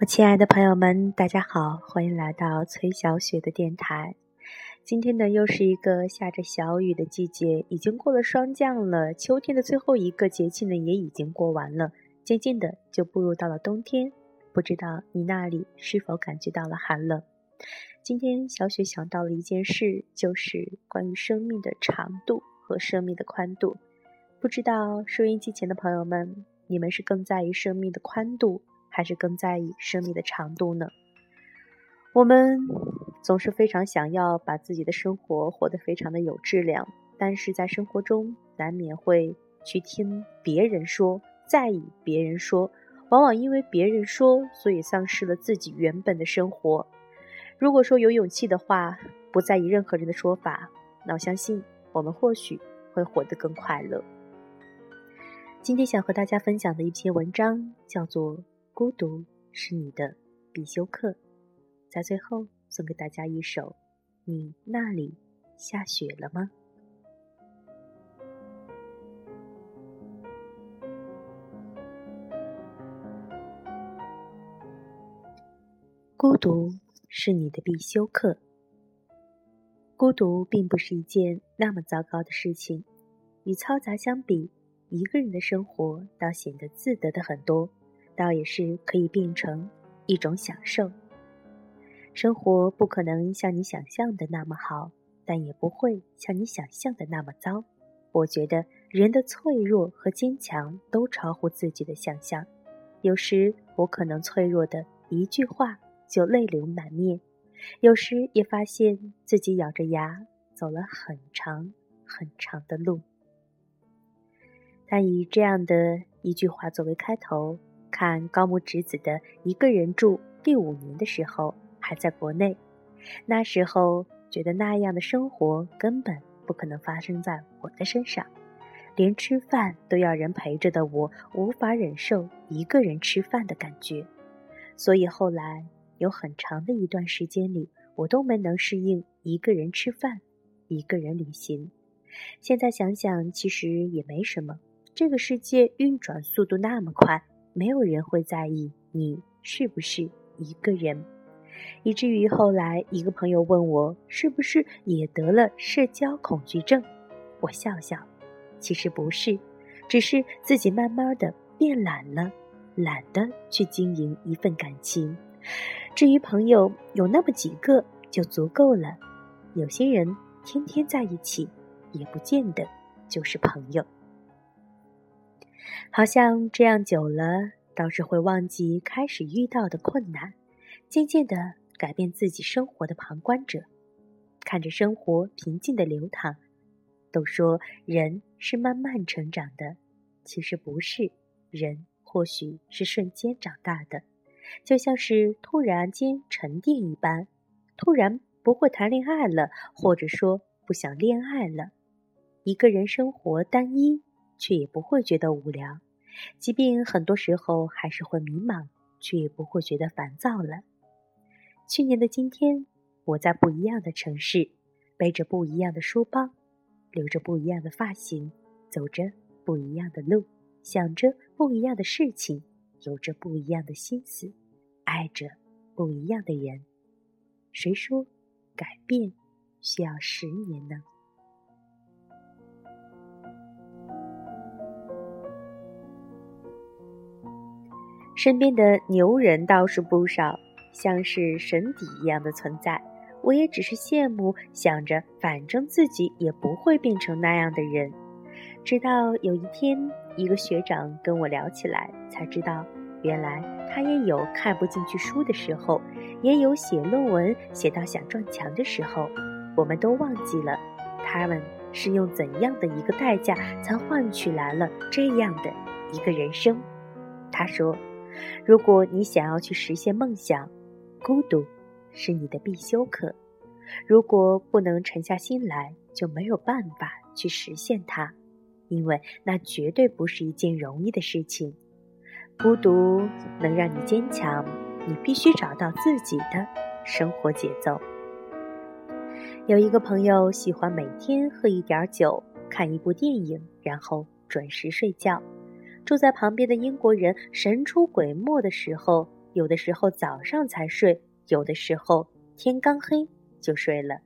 我亲爱的朋友们，大家好，欢迎来到崔小雪的电台。今天呢，又是一个下着小雨的季节，已经过了霜降了。秋天的最后一个节气呢，也已经过完了，渐渐的就步入到了冬天。不知道你那里是否感觉到了寒冷？今天小雪想到了一件事，就是关于生命的长度和生命的宽度。不知道收音机前的朋友们，你们是更在意生命的宽度？还是更在意生命的长度呢？我们总是非常想要把自己的生活活得非常的有质量，但是在生活中难免会去听别人说，在意别人说，往往因为别人说，所以丧失了自己原本的生活。如果说有勇气的话，不在意任何人的说法，那我相信我们或许会活得更快乐。今天想和大家分享的一篇文章叫做。孤独是你的必修课，在最后送给大家一首：你那里下雪了吗？孤独是你的必修课。孤独并不是一件那么糟糕的事情，与嘈杂相比，一个人的生活倒显得自得的很多。倒也是可以变成一种享受。生活不可能像你想象的那么好，但也不会像你想象的那么糟。我觉得人的脆弱和坚强都超乎自己的想象。有时我可能脆弱的一句话就泪流满面，有时也发现自己咬着牙走了很长很长的路。但以这样的一句话作为开头。看高木直子的一个人住第五年的时候，还在国内。那时候觉得那样的生活根本不可能发生在我的身上，连吃饭都要人陪着的我，无法忍受一个人吃饭的感觉。所以后来有很长的一段时间里，我都没能适应一个人吃饭、一个人旅行。现在想想，其实也没什么。这个世界运转速度那么快。没有人会在意你是不是一个人，以至于后来一个朋友问我是不是也得了社交恐惧症，我笑笑，其实不是，只是自己慢慢的变懒了，懒得去经营一份感情。至于朋友有那么几个就足够了，有些人天天在一起，也不见得就是朋友。好像这样久了，倒是会忘记开始遇到的困难，渐渐的改变自己生活的旁观者，看着生活平静的流淌。都说人是慢慢成长的，其实不是，人或许是瞬间长大的，就像是突然间沉淀一般，突然不会谈恋爱了，或者说不想恋爱了，一个人生活单一。却也不会觉得无聊，即便很多时候还是会迷茫，却也不会觉得烦躁了。去年的今天，我在不一样的城市，背着不一样的书包，留着不一样的发型，走着不一样的路，想着不一样的事情，有着不一样的心思，爱着不一样的人。谁说改变需要十年呢？身边的牛人倒是不少，像是神邸一样的存在。我也只是羡慕，想着反正自己也不会变成那样的人。直到有一天，一个学长跟我聊起来，才知道原来他也有看不进去书的时候，也有写论文写到想撞墙的时候。我们都忘记了，他们是用怎样的一个代价才换取来了这样的一个人生。他说。如果你想要去实现梦想，孤独是你的必修课。如果不能沉下心来，就没有办法去实现它，因为那绝对不是一件容易的事情。孤独能让你坚强，你必须找到自己的生活节奏。有一个朋友喜欢每天喝一点酒，看一部电影，然后准时睡觉。住在旁边的英国人神出鬼没的时候，有的时候早上才睡，有的时候天刚黑就睡了。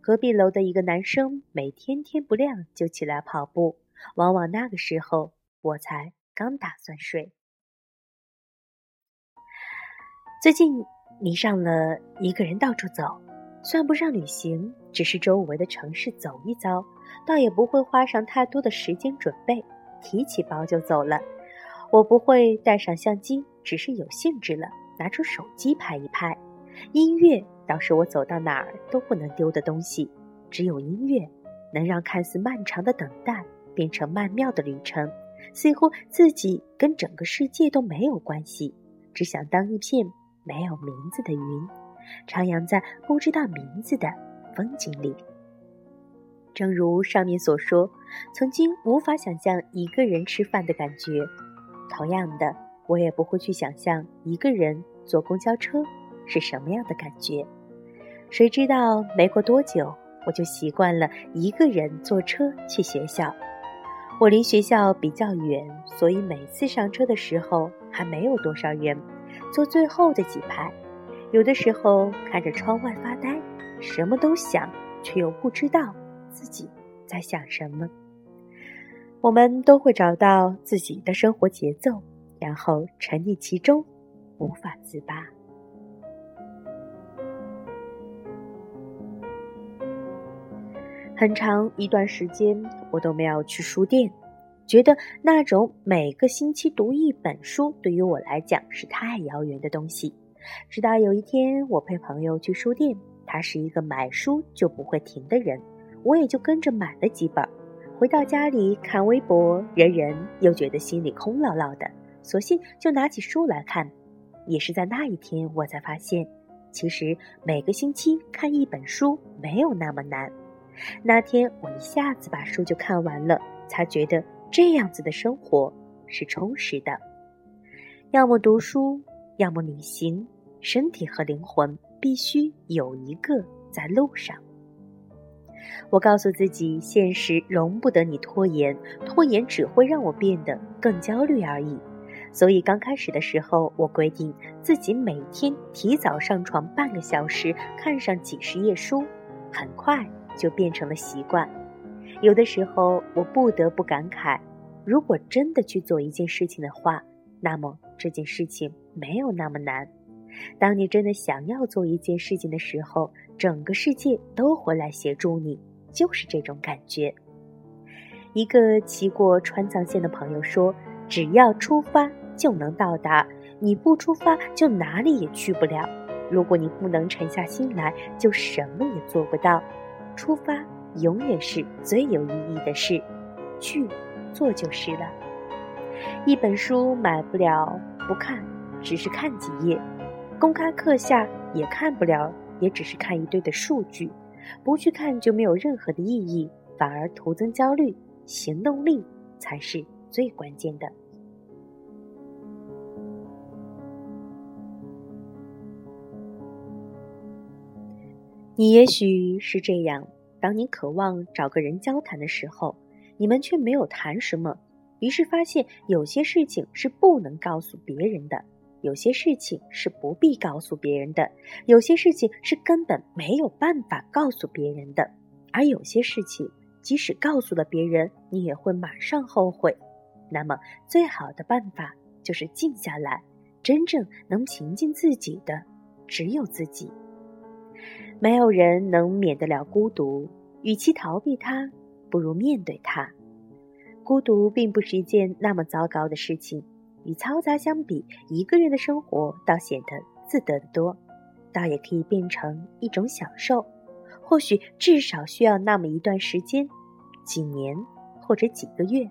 隔壁楼的一个男生每天天不亮就起来跑步，往往那个时候我才刚打算睡。最近迷上了一个人到处走，算不上旅行，只是周围的城市走一遭，倒也不会花上太多的时间准备，提起包就走了。我不会带上相机，只是有兴致了，拿出手机拍一拍。音乐倒是我走到哪儿都不能丢的东西，只有音乐能让看似漫长的等待变成曼妙的旅程，似乎自己跟整个世界都没有关系，只想当一片没有名字的云，徜徉在不知道名字的风景里。正如上面所说，曾经无法想象一个人吃饭的感觉。同样的，我也不会去想象一个人坐公交车是什么样的感觉。谁知道没过多久，我就习惯了一个人坐车去学校。我离学校比较远，所以每次上车的时候还没有多少人，坐最后的几排。有的时候看着窗外发呆，什么都想，却又不知道自己在想什么。我们都会找到自己的生活节奏，然后沉溺其中，无法自拔。很长一段时间，我都没有去书店，觉得那种每个星期读一本书对于我来讲是太遥远的东西。直到有一天，我陪朋友去书店，他是一个买书就不会停的人，我也就跟着买了几本。回到家里看微博，人人又觉得心里空落落的，索性就拿起书来看。也是在那一天，我才发现，其实每个星期看一本书没有那么难。那天我一下子把书就看完了，才觉得这样子的生活是充实的。要么读书，要么旅行，身体和灵魂必须有一个在路上。我告诉自己，现实容不得你拖延，拖延只会让我变得更焦虑而已。所以刚开始的时候，我规定自己每天提早上床半个小时，看上几十页书，很快就变成了习惯。有的时候，我不得不感慨，如果真的去做一件事情的话，那么这件事情没有那么难。当你真的想要做一件事情的时候，整个世界都会来协助你，就是这种感觉。一个骑过川藏线的朋友说：“只要出发就能到达，你不出发就哪里也去不了。如果你不能沉下心来，就什么也做不到。出发永远是最有意义的事，去做就是了。一本书买不了不看，只是看几页。”公开课下也看不了，也只是看一堆的数据，不去看就没有任何的意义，反而徒增焦虑。行动力才是最关键的。你也许是这样：当你渴望找个人交谈的时候，你们却没有谈什么，于是发现有些事情是不能告诉别人的。有些事情是不必告诉别人的，有些事情是根本没有办法告诉别人的，而有些事情即使告诉了别人，你也会马上后悔。那么，最好的办法就是静下来，真正能平静自己的只有自己。没有人能免得了孤独，与其逃避它，不如面对它。孤独并不是一件那么糟糕的事情。与嘈杂相比，一个人的生活倒显得自得的多，倒也可以变成一种享受。或许至少需要那么一段时间，几年或者几个月，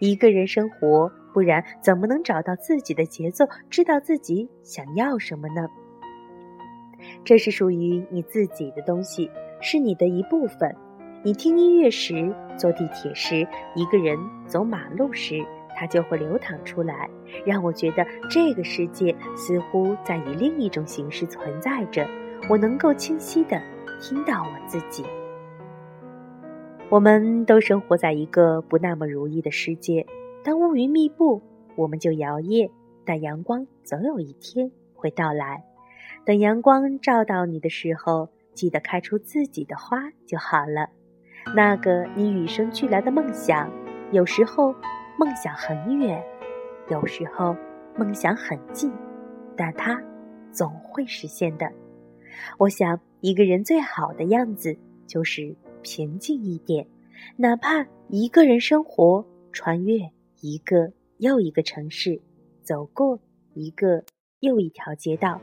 一个人生活，不然怎么能找到自己的节奏，知道自己想要什么呢？这是属于你自己的东西，是你的一部分。你听音乐时，坐地铁时，一个人走马路时。它就会流淌出来，让我觉得这个世界似乎在以另一种形式存在着。我能够清晰的听到我自己。我们都生活在一个不那么如意的世界。当乌云密布，我们就摇曳；但阳光总有一天会到来。等阳光照到你的时候，记得开出自己的花就好了。那个你与生俱来的梦想，有时候梦想很远，有时候梦想很近，但它总会实现的。我想，一个人最好的样子就是平静一点，哪怕一个人生活，穿越一个又一个城市，走过一个又一条街道，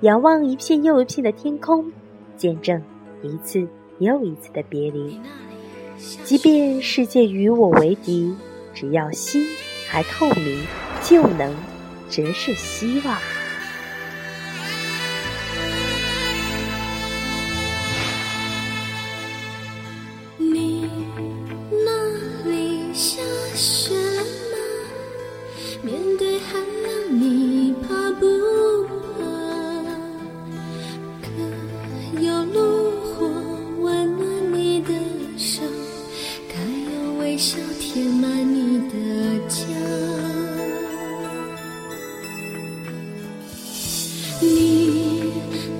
仰望一片又一片的天空，见证一次又一次的别离。即便世界与我为敌，只要心还透明，就能折射希望。填满你的家你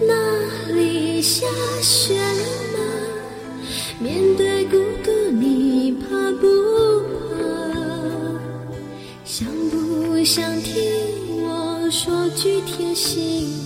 那里下雪了吗？面对孤独你怕不怕？想不想听我说句贴心？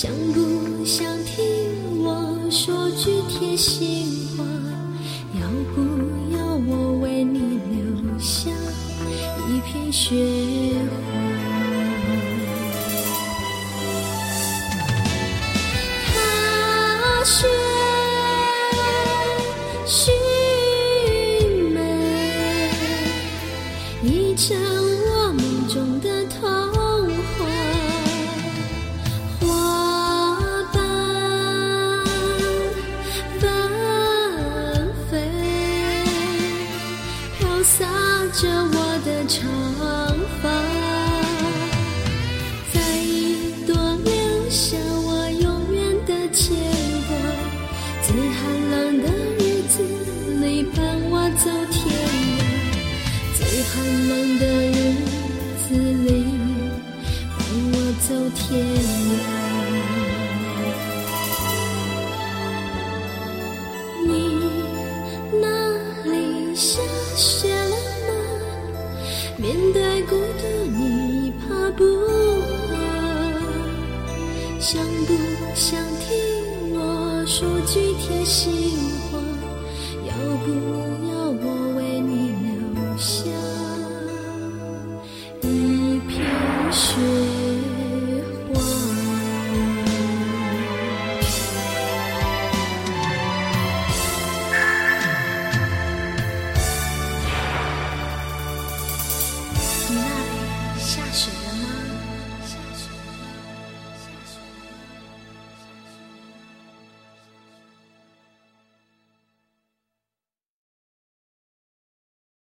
想不想听我说句贴心话要不要我为你留下一片雪花？走天涯。你那里下雪了吗？面对孤独你怕不怕？想不想听我说句贴心话？要不要我为你留下一片雪？